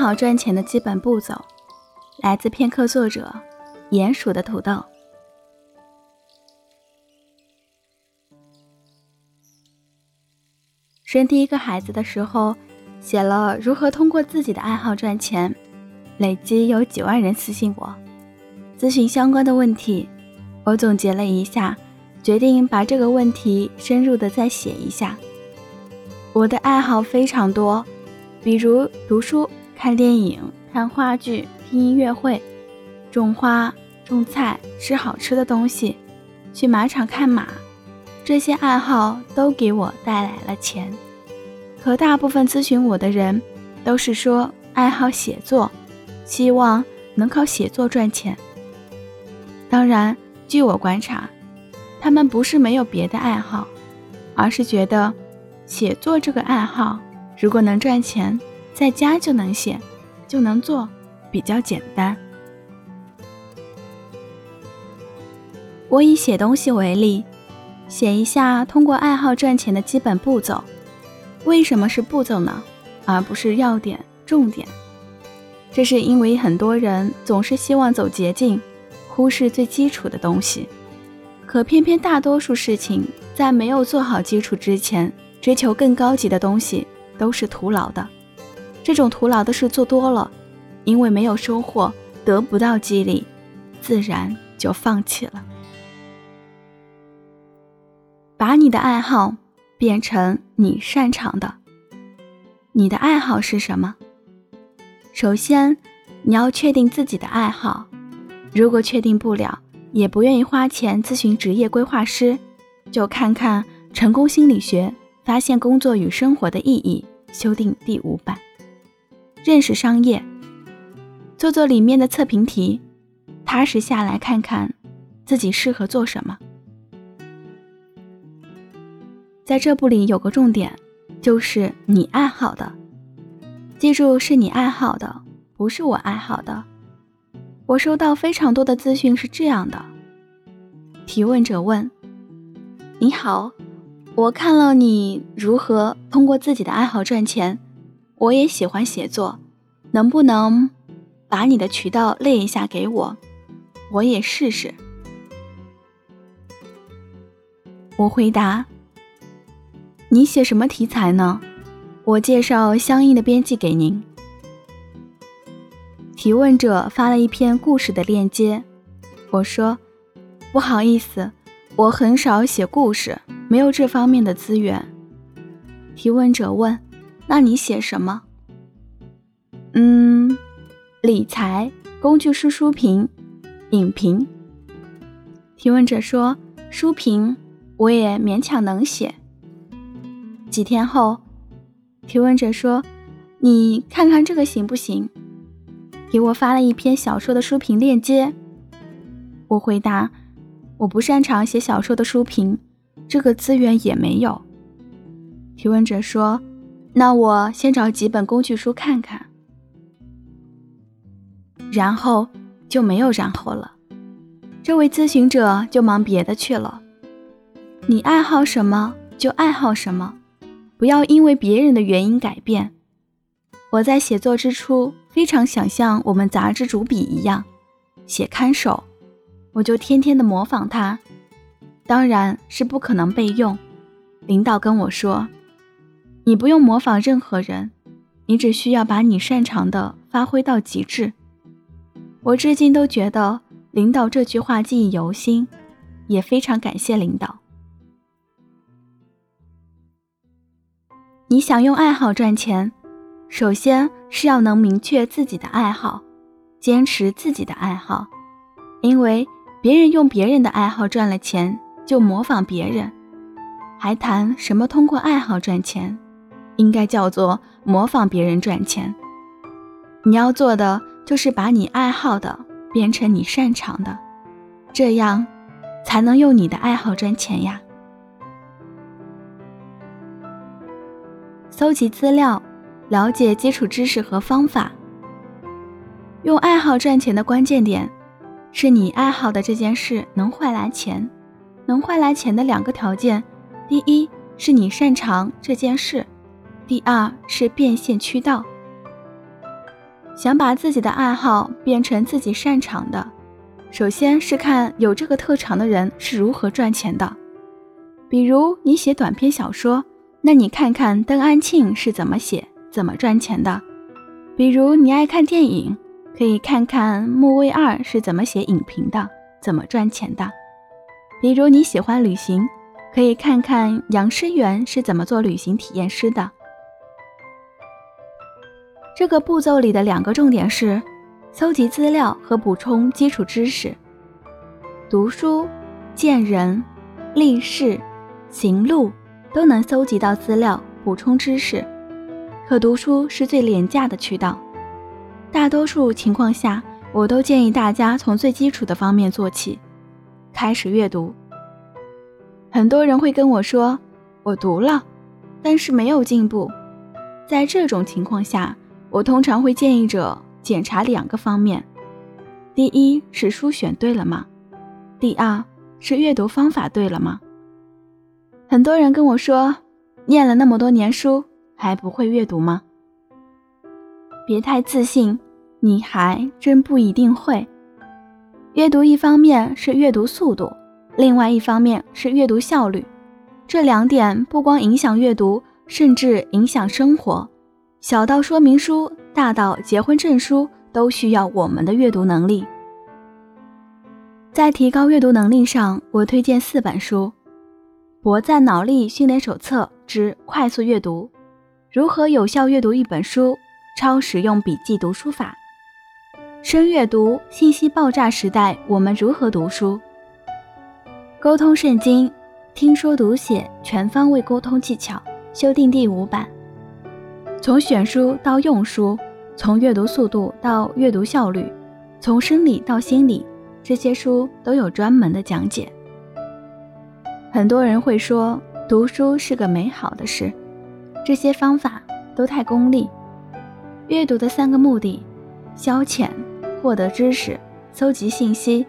好赚钱的基本步骤，来自片刻作者鼹鼠的土豆。生第一个孩子的时候，写了如何通过自己的爱好赚钱，累计有几万人私信我，咨询相关的问题。我总结了一下，决定把这个问题深入的再写一下。我的爱好非常多，比如读书、看电影、看话剧、听音乐会、种花、种菜、吃好吃的东西、去马场看马。这些爱好都给我带来了钱，可大部分咨询我的人都是说爱好写作，希望能靠写作赚钱。当然，据我观察，他们不是没有别的爱好，而是觉得写作这个爱好如果能赚钱，在家就能写，就能做，比较简单。我以写东西为例。写一下通过爱好赚钱的基本步骤。为什么是步骤呢？而不是要点、重点？这是因为很多人总是希望走捷径，忽视最基础的东西。可偏偏大多数事情在没有做好基础之前，追求更高级的东西都是徒劳的。这种徒劳的事做多了，因为没有收获，得不到激励，自然就放弃了。把你的爱好变成你擅长的。你的爱好是什么？首先，你要确定自己的爱好。如果确定不了，也不愿意花钱咨询职业规划师，就看看《成功心理学：发现工作与生活的意义》修订第五版，认识商业，做做里面的测评题，踏实下来看看自己适合做什么。在这部里有个重点，就是你爱好的，记住是你爱好的，不是我爱好的。我收到非常多的资讯是这样的：提问者问，你好，我看了你如何通过自己的爱好赚钱，我也喜欢写作，能不能把你的渠道列一下给我，我也试试。我回答。你写什么题材呢？我介绍相应的编辑给您。提问者发了一篇故事的链接，我说：“不好意思，我很少写故事，没有这方面的资源。”提问者问：“那你写什么？”“嗯，理财、工具书书评、影评。”提问者说：“书评我也勉强能写。”几天后，提问者说：“你看看这个行不行？”给我发了一篇小说的书评链接。我回答：“我不擅长写小说的书评，这个资源也没有。”提问者说：“那我先找几本工具书看看。”然后就没有然后了。这位咨询者就忙别的去了。你爱好什么就爱好什么。不要因为别人的原因改变。我在写作之初非常想像我们杂志主笔一样写看守，我就天天的模仿他，当然是不可能备用。领导跟我说：“你不用模仿任何人，你只需要把你擅长的发挥到极致。”我至今都觉得领导这句话记忆犹新，也非常感谢领导。你想用爱好赚钱，首先是要能明确自己的爱好，坚持自己的爱好。因为别人用别人的爱好赚了钱，就模仿别人，还谈什么通过爱好赚钱？应该叫做模仿别人赚钱。你要做的就是把你爱好的变成你擅长的，这样才能用你的爱好赚钱呀。搜集资料，了解基础知识和方法。用爱好赚钱的关键点，是你爱好的这件事能换来钱。能换来钱的两个条件：第一是你擅长这件事；第二是变现渠道。想把自己的爱好变成自己擅长的，首先是看有这个特长的人是如何赚钱的。比如你写短篇小说，那你看看邓安庆是怎么写、怎么赚钱的；比如你爱看电影，可以看看木卫二是怎么写影评的、怎么赚钱的；比如你喜欢旅行，可以看看杨诗元是怎么做旅行体验师的。这个步骤里的两个重点是：搜集资料和补充基础知识。读书、见人、历事、行路都能搜集到资料，补充知识。可读书是最廉价的渠道。大多数情况下，我都建议大家从最基础的方面做起，开始阅读。很多人会跟我说：“我读了，但是没有进步。”在这种情况下，我通常会建议者检查两个方面：第一是书选对了吗？第二是阅读方法对了吗？很多人跟我说，念了那么多年书还不会阅读吗？别太自信，你还真不一定会。阅读一方面是阅读速度，另外一方面是阅读效率，这两点不光影响阅读，甚至影响生活。小到说明书，大到结婚证书，都需要我们的阅读能力。在提高阅读能力上，我推荐四本书：《博赞脑力训练手册之快速阅读》，如何有效阅读一本书，超实用笔记读书法，深阅读信息爆炸时代，我们如何读书？沟通圣经，听说读写全方位沟通技巧，修订第五版。从选书到用书，从阅读速度到阅读效率，从生理到心理，这些书都有专门的讲解。很多人会说读书是个美好的事，这些方法都太功利。阅读的三个目的：消遣、获得知识、搜集信息。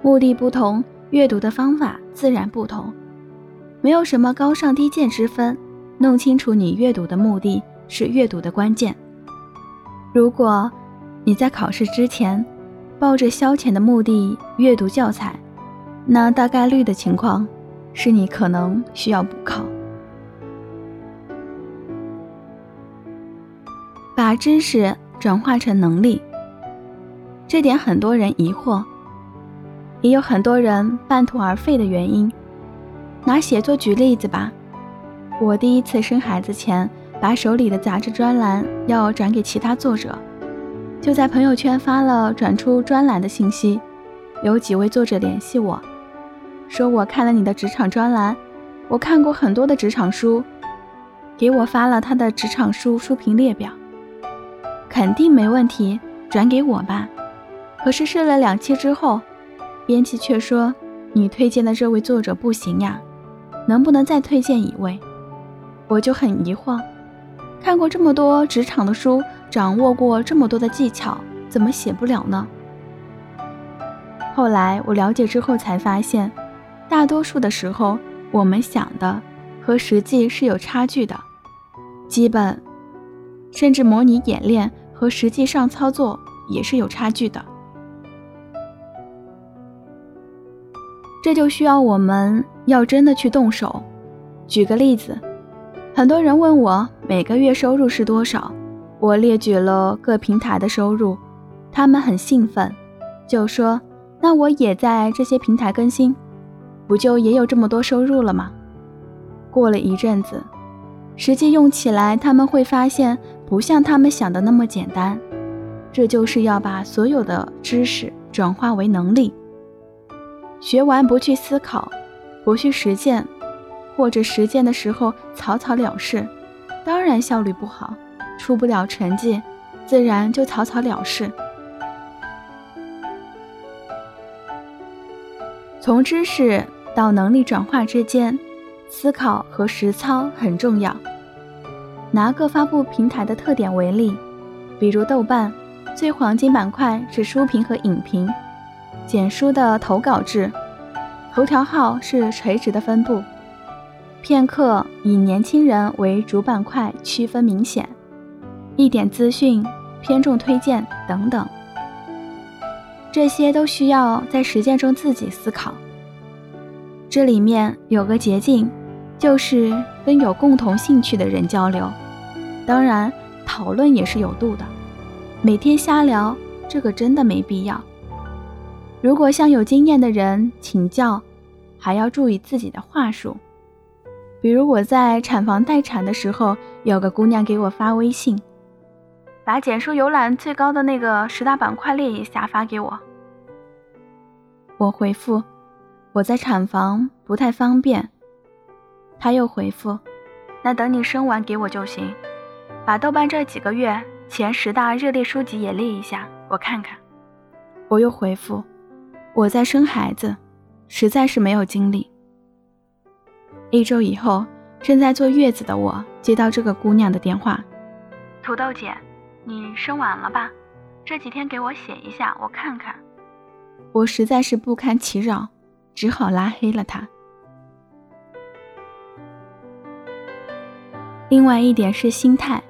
目的不同，阅读的方法自然不同。没有什么高尚低贱之分，弄清楚你阅读的目的。是阅读的关键。如果你在考试之前抱着消遣的目的阅读教材，那大概率的情况是你可能需要补考。把知识转化成能力，这点很多人疑惑，也有很多人半途而废的原因。拿写作举例子吧，我第一次生孩子前。把手里的杂志专栏要转给其他作者，就在朋友圈发了转出专栏的信息。有几位作者联系我，说我看了你的职场专栏，我看过很多的职场书，给我发了他的职场书书评列表，肯定没问题，转给我吧。可是试了两期之后，编辑却说你推荐的这位作者不行呀，能不能再推荐一位？我就很疑惑。看过这么多职场的书，掌握过这么多的技巧，怎么写不了呢？后来我了解之后才发现，大多数的时候，我们想的和实际是有差距的，基本甚至模拟演练和实际上操作也是有差距的。这就需要我们要真的去动手。举个例子。很多人问我每个月收入是多少，我列举了各平台的收入，他们很兴奋，就说：“那我也在这些平台更新，不就也有这么多收入了吗？”过了一阵子，实际用起来，他们会发现不像他们想的那么简单。这就是要把所有的知识转化为能力，学完不去思考，不去实践。或者实践的时候草草了事，当然效率不好，出不了成绩，自然就草草了事。从知识到能力转化之间，思考和实操很重要。拿各发布平台的特点为例，比如豆瓣，最黄金板块是书评和影评，简书的投稿制，头条号是垂直的分布。片刻以年轻人为主板块，区分明显。一点资讯偏重推荐等等。这些都需要在实践中自己思考。这里面有个捷径，就是跟有共同兴趣的人交流。当然，讨论也是有度的。每天瞎聊，这个真的没必要。如果向有经验的人请教，还要注意自己的话术。比如我在产房待产的时候，有个姑娘给我发微信，把简书浏览最高的那个十大板块列一下发给我。我回复。我在产房不太方便，他又回复：“那等你生完给我就行，把豆瓣这几个月前十大热烈书籍也列一下，我看看。”我又回复：“我在生孩子，实在是没有精力。”一周以后，正在坐月子的我接到这个姑娘的电话：“土豆姐，你生完了吧？这几天给我写一下，我看看。”我实在是不堪其扰。只好拉黑了她。另外一点是心态，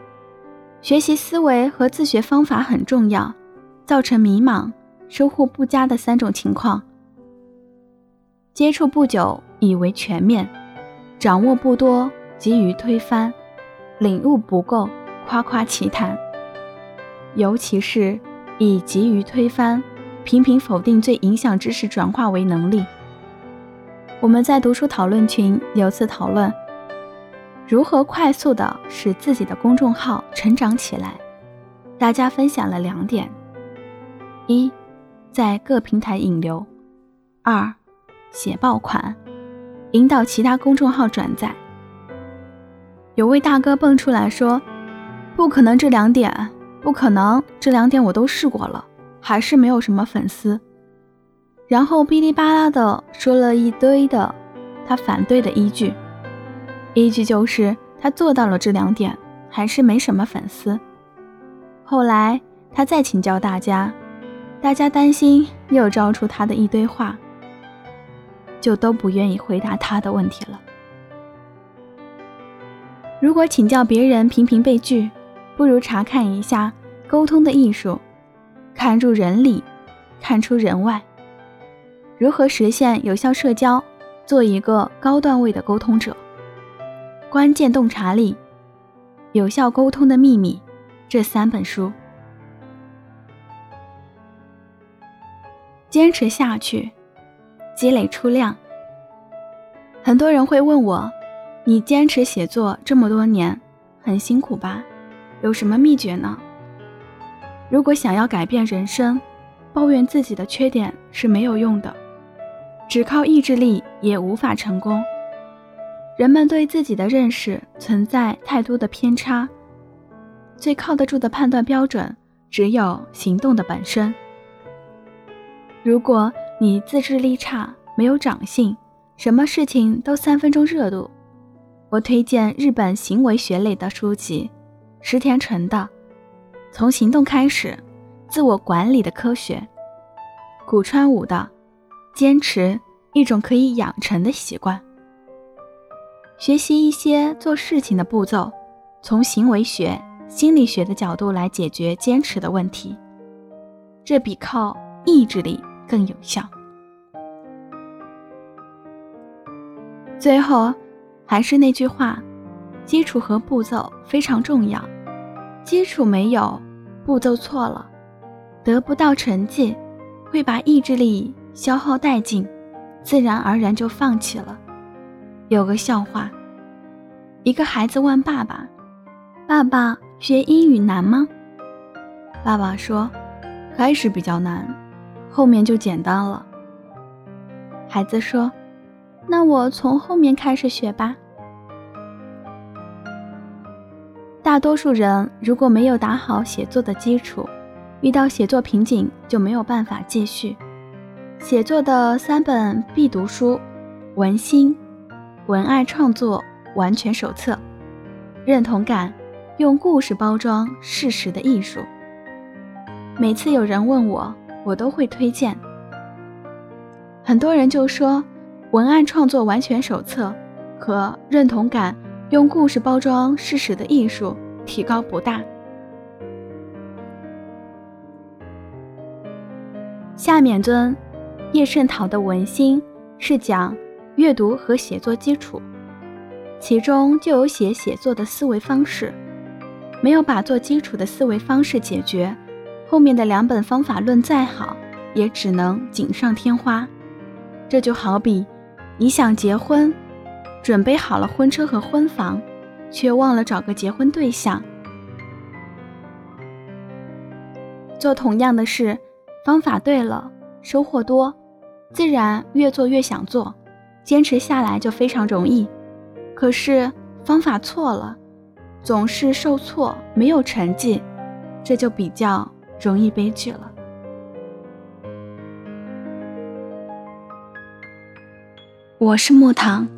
学习思维和自学方法很重要。造成迷茫、收获不佳的三种情况：接触不久以为全面，掌握不多急于推翻，领悟不够夸夸其谈。尤其是以急于推翻、频频否定最影响知识转化为能力。我们在读书讨论群有次讨论，如何快速的使自己的公众号成长起来。大家分享了两点：一，在各平台引流；二，写爆款，引导其他公众号转载。有位大哥蹦出来说：“不可能，这两点不可能，这两点我都试过了，还是没有什么粉丝。”然后哔哩吧啦的说了一堆的他反对的依据，依据就是他做到了这两点，还是没什么粉丝。后来他再请教大家，大家担心又招出他的一堆话，就都不愿意回答他的问题了。如果请教别人频频被拒，不如查看一下沟通的艺术，看入人里，看出人外。如何实现有效社交？做一个高段位的沟通者。关键洞察力，有效沟通的秘密。这三本书，坚持下去，积累出量。很多人会问我：“你坚持写作这么多年，很辛苦吧？有什么秘诀呢？”如果想要改变人生，抱怨自己的缺点是没有用的。只靠意志力也无法成功。人们对自己的认识存在太多的偏差，最靠得住的判断标准只有行动的本身。如果你自制力差，没有长性，什么事情都三分钟热度，我推荐日本行为学类的书籍，石田纯的《从行动开始：自我管理的科学》，古川武的。坚持一种可以养成的习惯，学习一些做事情的步骤，从行为学、心理学的角度来解决坚持的问题，这比靠意志力更有效。最后，还是那句话，基础和步骤非常重要，基础没有，步骤错了，得不到成绩，会把意志力。消耗殆尽，自然而然就放弃了。有个笑话，一个孩子问爸爸：“爸爸，学英语难吗？”爸爸说：“开始比较难，后面就简单了。”孩子说：“那我从后面开始学吧。”大多数人如果没有打好写作的基础，遇到写作瓶颈就没有办法继续。写作的三本必读书：《文心》《文案创作完全手册》《认同感：用故事包装事实的艺术》。每次有人问我，我都会推荐。很多人就说文案创作完全手册和认同感用故事包装事实的艺术提高不大。下面尊叶圣陶的文心是讲阅读和写作基础其中就有写写作的思维方式没有把做基础的思维方式解决后面的两本方法论再好，也只能锦上添花。这就好比你想结婚，准备好了婚车和婚房，却忘了找个结婚对象。做同样的事。方法对了，收获多，自然越做越想做，坚持下来就非常容易。可是方法错了，总是受挫，没有成绩，这就比较容易悲剧了。我是木糖。